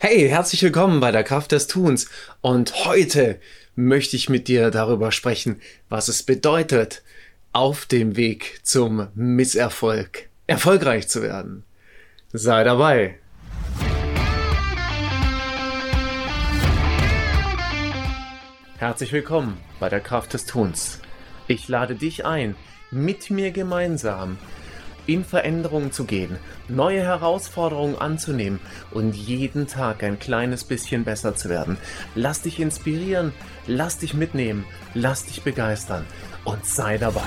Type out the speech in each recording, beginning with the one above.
Hey, herzlich willkommen bei der Kraft des Tuns. Und heute möchte ich mit dir darüber sprechen, was es bedeutet, auf dem Weg zum Misserfolg erfolgreich zu werden. Sei dabei. Herzlich willkommen bei der Kraft des Tuns. Ich lade dich ein, mit mir gemeinsam in Veränderungen zu gehen, neue Herausforderungen anzunehmen und jeden Tag ein kleines bisschen besser zu werden. Lass dich inspirieren, lass dich mitnehmen, lass dich begeistern und sei dabei.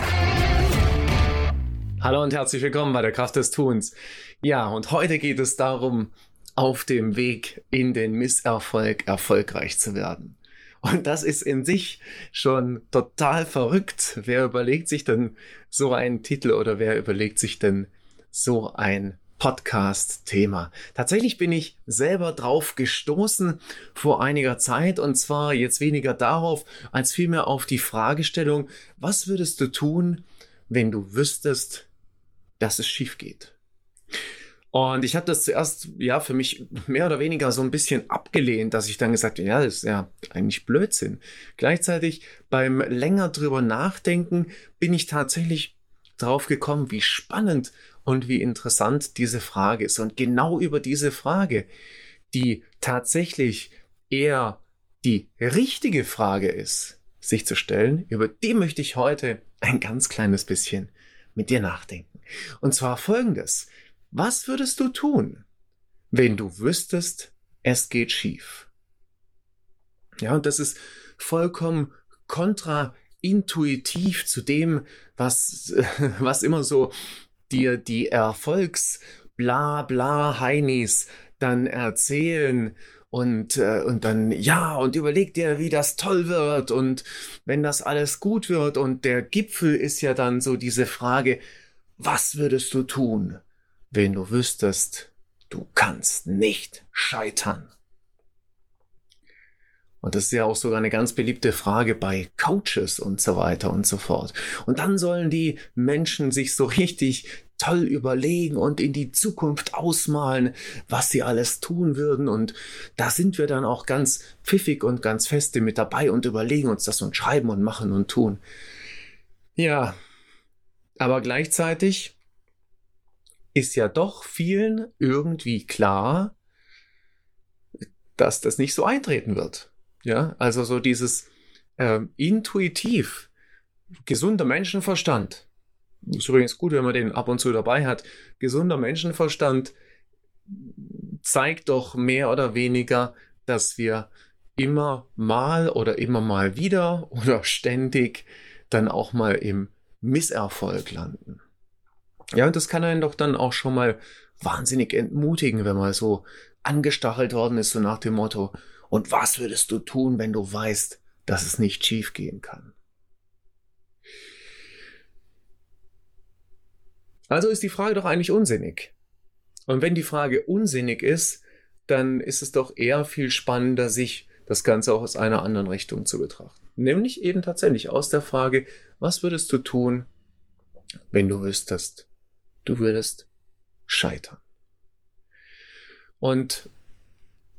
Hallo und herzlich willkommen bei der Kraft des Tuns. Ja, und heute geht es darum, auf dem Weg in den Misserfolg erfolgreich zu werden. Und das ist in sich schon total verrückt. Wer überlegt sich denn so einen Titel oder wer überlegt sich denn so ein Podcast-Thema. Tatsächlich bin ich selber drauf gestoßen vor einiger Zeit und zwar jetzt weniger darauf, als vielmehr auf die Fragestellung, was würdest du tun, wenn du wüsstest, dass es schief geht? Und ich habe das zuerst ja für mich mehr oder weniger so ein bisschen abgelehnt, dass ich dann gesagt habe, ja, das ist ja eigentlich Blödsinn. Gleichzeitig beim länger drüber nachdenken bin ich tatsächlich drauf gekommen, wie spannend und wie interessant diese Frage ist. Und genau über diese Frage, die tatsächlich eher die richtige Frage ist, sich zu stellen, über die möchte ich heute ein ganz kleines bisschen mit dir nachdenken. Und zwar folgendes. Was würdest du tun, wenn du wüsstest, es geht schief? Ja, und das ist vollkommen kontraintuitiv zu dem, was, was immer so dir die Erfolgs bla bla Heinis dann erzählen und, äh, und dann, ja, und überleg dir, wie das toll wird und wenn das alles gut wird und der Gipfel ist ja dann so diese Frage, was würdest du tun? Wenn du wüsstest, du kannst nicht scheitern. Und das ist ja auch sogar eine ganz beliebte Frage bei Coaches und so weiter und so fort. Und dann sollen die Menschen sich so richtig toll überlegen und in die Zukunft ausmalen, was sie alles tun würden. Und da sind wir dann auch ganz pfiffig und ganz feste mit dabei und überlegen uns das und schreiben und machen und tun. Ja, aber gleichzeitig ist ja doch vielen irgendwie klar, dass das nicht so eintreten wird. Ja, also so dieses äh, intuitiv, gesunder Menschenverstand. Ist übrigens gut, wenn man den ab und zu dabei hat. Gesunder Menschenverstand zeigt doch mehr oder weniger, dass wir immer mal oder immer mal wieder oder ständig dann auch mal im Misserfolg landen. Ja, und das kann einen doch dann auch schon mal wahnsinnig entmutigen, wenn man so angestachelt worden ist, so nach dem Motto, und was würdest du tun, wenn du weißt, dass es nicht schief gehen kann? Also ist die Frage doch eigentlich unsinnig. Und wenn die Frage unsinnig ist, dann ist es doch eher viel spannender, sich das Ganze auch aus einer anderen Richtung zu betrachten. Nämlich eben tatsächlich aus der Frage, was würdest du tun, wenn du wüsstest, du würdest scheitern. Und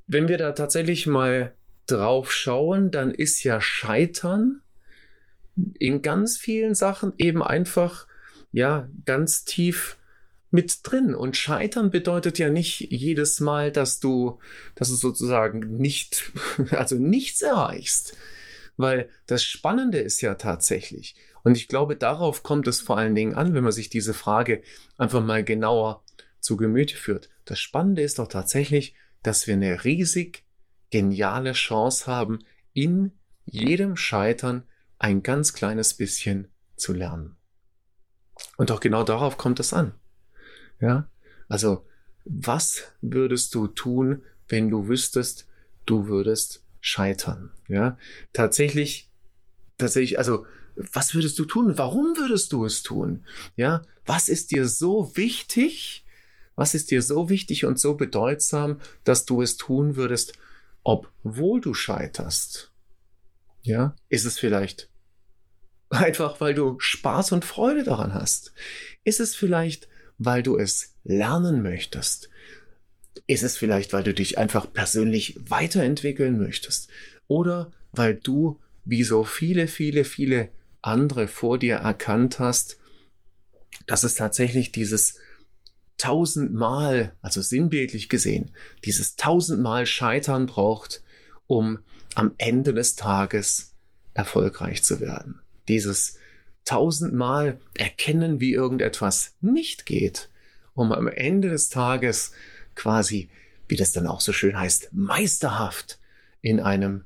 wenn wir da tatsächlich mal drauf schauen, dann ist ja Scheitern in ganz vielen Sachen eben einfach, ja, ganz tief mit drin. Und Scheitern bedeutet ja nicht jedes Mal, dass du, dass du sozusagen nicht, also nichts erreichst. Weil das Spannende ist ja tatsächlich, und ich glaube, darauf kommt es vor allen Dingen an, wenn man sich diese Frage einfach mal genauer zu Gemüte führt. Das Spannende ist doch tatsächlich, dass wir eine riesig geniale Chance haben, in jedem Scheitern ein ganz kleines bisschen zu lernen. Und auch genau darauf kommt es an. Ja, also, was würdest du tun, wenn du wüsstest, du würdest scheitern? Ja, tatsächlich, tatsächlich, also, was würdest du tun? Warum würdest du es tun? Ja, was ist dir so wichtig? Was ist dir so wichtig und so bedeutsam, dass du es tun würdest, obwohl du scheiterst? Ja, ist es vielleicht einfach, weil du Spaß und Freude daran hast? Ist es vielleicht, weil du es lernen möchtest? Ist es vielleicht, weil du dich einfach persönlich weiterentwickeln möchtest? Oder weil du, wie so viele, viele, viele andere vor dir erkannt hast, dass es tatsächlich dieses tausendmal, also sinnbildlich gesehen, dieses tausendmal Scheitern braucht, um am Ende des Tages erfolgreich zu werden. Dieses tausendmal erkennen, wie irgendetwas nicht geht, um am Ende des Tages quasi, wie das dann auch so schön heißt, meisterhaft in einem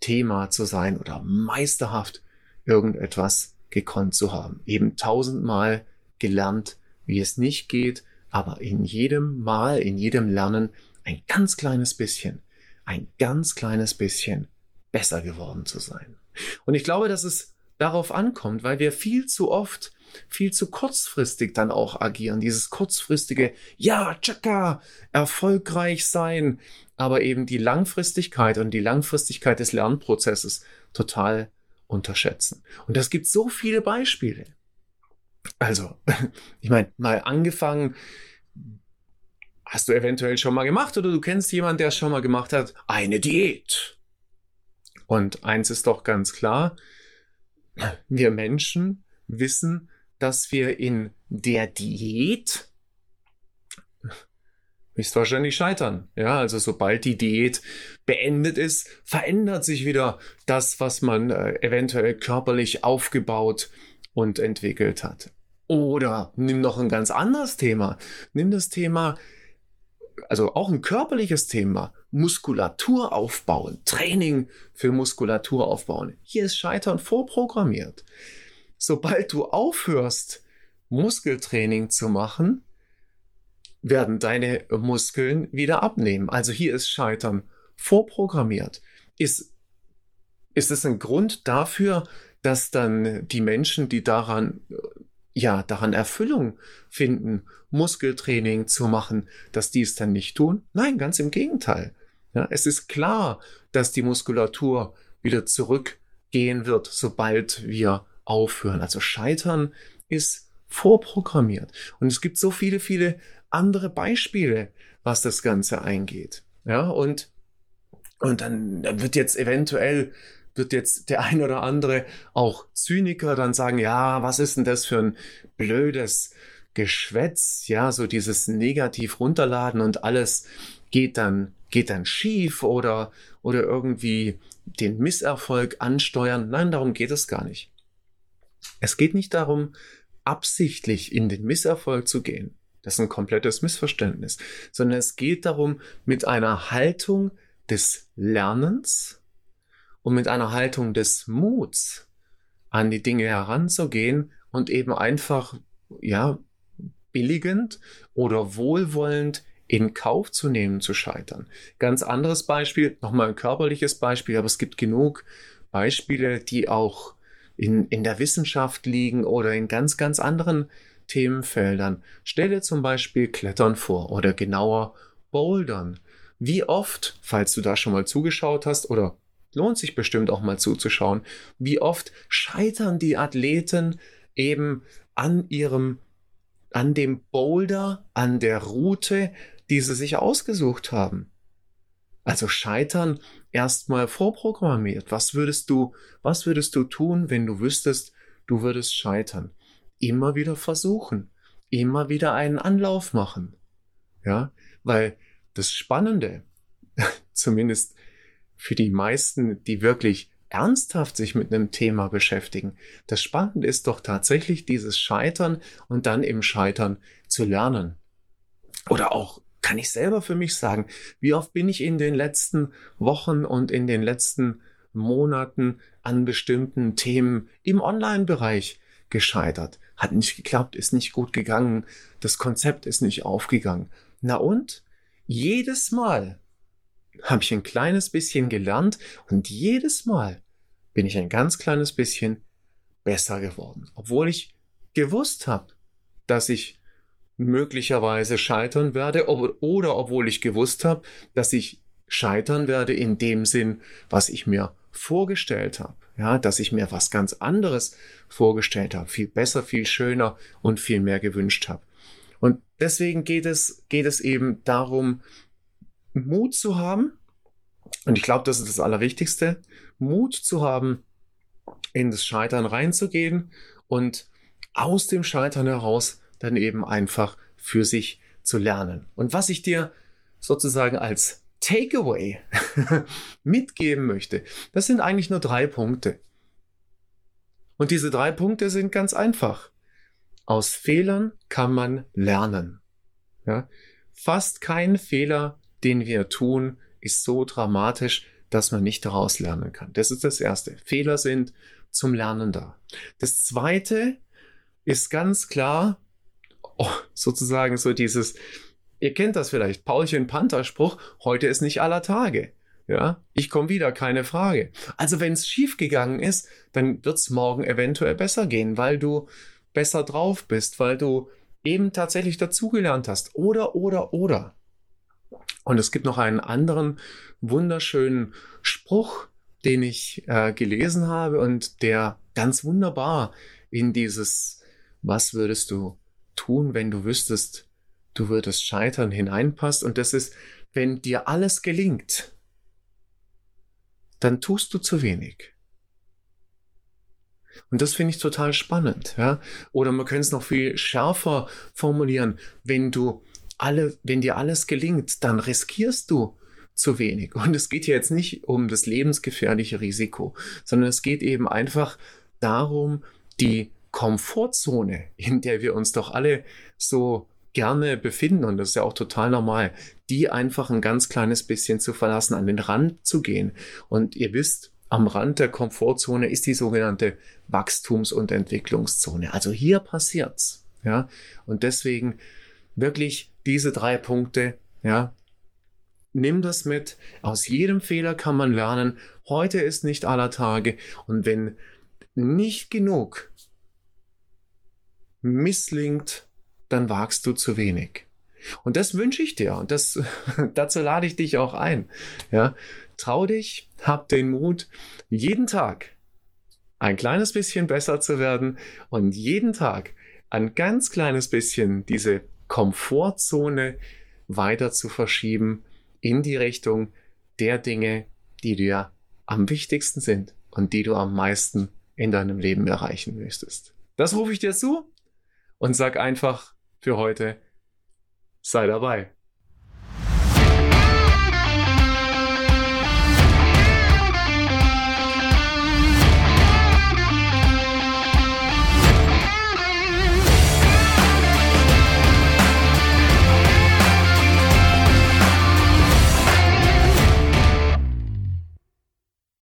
Thema zu sein oder meisterhaft irgendetwas gekonnt zu haben. Eben tausendmal gelernt, wie es nicht geht, aber in jedem Mal, in jedem Lernen ein ganz kleines bisschen, ein ganz kleines bisschen besser geworden zu sein. Und ich glaube, dass es darauf ankommt, weil wir viel zu oft, viel zu kurzfristig dann auch agieren. Dieses kurzfristige, ja, tschakka, erfolgreich sein, aber eben die Langfristigkeit und die Langfristigkeit des Lernprozesses total unterschätzen. Und das gibt so viele Beispiele. Also, ich meine, mal angefangen, hast du eventuell schon mal gemacht oder du kennst jemanden, der es schon mal gemacht hat, eine Diät. Und eins ist doch ganz klar, wir Menschen wissen, dass wir in der Diät höchstwahrscheinlich scheitern. Ja, also sobald die Diät beendet ist, verändert sich wieder das, was man äh, eventuell körperlich aufgebaut und entwickelt hat. Oder nimm noch ein ganz anderes Thema. Nimm das Thema, also auch ein körperliches Thema, Muskulatur aufbauen, Training für Muskulatur aufbauen. Hier ist Scheitern vorprogrammiert. Sobald du aufhörst, Muskeltraining zu machen, werden deine Muskeln wieder abnehmen. Also hier ist Scheitern vorprogrammiert. Ist, ist es ein Grund dafür, dass dann die Menschen, die daran ja, daran Erfüllung finden, Muskeltraining zu machen, dass die es dann nicht tun? Nein, ganz im Gegenteil. Ja, es ist klar, dass die Muskulatur wieder zurückgehen wird, sobald wir aufhören. Also Scheitern ist vorprogrammiert. Und es gibt so viele, viele andere Beispiele, was das Ganze eingeht. Ja, und, und dann wird jetzt eventuell wird jetzt der ein oder andere auch Zyniker dann sagen, ja, was ist denn das für ein blödes Geschwätz, ja, so dieses negativ runterladen und alles geht dann, geht dann schief oder, oder irgendwie den Misserfolg ansteuern. Nein, darum geht es gar nicht. Es geht nicht darum, absichtlich in den Misserfolg zu gehen. Das ist ein komplettes Missverständnis, sondern es geht darum, mit einer Haltung des Lernens, und mit einer Haltung des Muts an die Dinge heranzugehen und eben einfach, ja, billigend oder wohlwollend in Kauf zu nehmen, zu scheitern. Ganz anderes Beispiel, nochmal ein körperliches Beispiel, aber es gibt genug Beispiele, die auch in, in der Wissenschaft liegen oder in ganz, ganz anderen Themenfeldern. Stelle zum Beispiel Klettern vor oder genauer Bouldern. Wie oft, falls du da schon mal zugeschaut hast oder Lohnt sich bestimmt auch mal zuzuschauen. Wie oft scheitern die Athleten eben an ihrem, an dem Boulder, an der Route, die sie sich ausgesucht haben. Also scheitern erstmal vorprogrammiert. Was würdest du, was würdest du tun, wenn du wüsstest, du würdest scheitern? Immer wieder versuchen. Immer wieder einen Anlauf machen. Ja, weil das Spannende, zumindest für die meisten, die wirklich ernsthaft sich mit einem Thema beschäftigen. Das Spannende ist doch tatsächlich dieses Scheitern und dann im Scheitern zu lernen. Oder auch kann ich selber für mich sagen, wie oft bin ich in den letzten Wochen und in den letzten Monaten an bestimmten Themen im Online-Bereich gescheitert. Hat nicht geklappt, ist nicht gut gegangen, das Konzept ist nicht aufgegangen. Na und? Jedes Mal, habe ich ein kleines bisschen gelernt und jedes Mal bin ich ein ganz kleines bisschen besser geworden. Obwohl ich gewusst habe, dass ich möglicherweise scheitern werde oder obwohl ich gewusst habe, dass ich scheitern werde in dem Sinn, was ich mir vorgestellt habe. Ja, dass ich mir was ganz anderes vorgestellt habe, viel besser, viel schöner und viel mehr gewünscht habe. Und deswegen geht es, geht es eben darum, Mut zu haben, und ich glaube, das ist das Allerwichtigste, Mut zu haben, in das Scheitern reinzugehen und aus dem Scheitern heraus dann eben einfach für sich zu lernen. Und was ich dir sozusagen als Takeaway mitgeben möchte, das sind eigentlich nur drei Punkte. Und diese drei Punkte sind ganz einfach. Aus Fehlern kann man lernen. Ja? Fast kein Fehler, den wir tun, ist so dramatisch, dass man nicht daraus lernen kann. Das ist das Erste. Fehler sind zum Lernen da. Das Zweite ist ganz klar, oh, sozusagen so dieses, ihr kennt das vielleicht, Paulchen Panther Spruch, heute ist nicht aller Tage. Ja, ich komme wieder, keine Frage. Also wenn es schief gegangen ist, dann wird es morgen eventuell besser gehen, weil du besser drauf bist, weil du eben tatsächlich dazugelernt hast. Oder, oder, oder. Und es gibt noch einen anderen wunderschönen Spruch, den ich äh, gelesen habe und der ganz wunderbar in dieses, was würdest du tun, wenn du wüsstest, du würdest scheitern hineinpasst. Und das ist, wenn dir alles gelingt, dann tust du zu wenig. Und das finde ich total spannend. Ja? Oder man könnte es noch viel schärfer formulieren. Wenn du alle, wenn dir alles gelingt, dann riskierst du zu wenig. Und es geht hier jetzt nicht um das lebensgefährliche Risiko, sondern es geht eben einfach darum, die Komfortzone, in der wir uns doch alle so gerne befinden, und das ist ja auch total normal, die einfach ein ganz kleines bisschen zu verlassen, an den Rand zu gehen. Und ihr wisst, am Rand der Komfortzone ist die sogenannte Wachstums- und Entwicklungszone. Also hier passiert's. Ja, und deswegen wirklich diese drei Punkte, ja, nimm das mit. Aus jedem Fehler kann man lernen. Heute ist nicht aller Tage. Und wenn nicht genug misslingt, dann wagst du zu wenig. Und das wünsche ich dir und das, dazu lade ich dich auch ein. Ja, trau dich, hab den Mut, jeden Tag ein kleines bisschen besser zu werden und jeden Tag ein ganz kleines bisschen diese Komfortzone weiter zu verschieben in die Richtung der Dinge, die dir am wichtigsten sind und die du am meisten in deinem Leben erreichen möchtest. Das rufe ich dir zu und sag einfach für heute, sei dabei.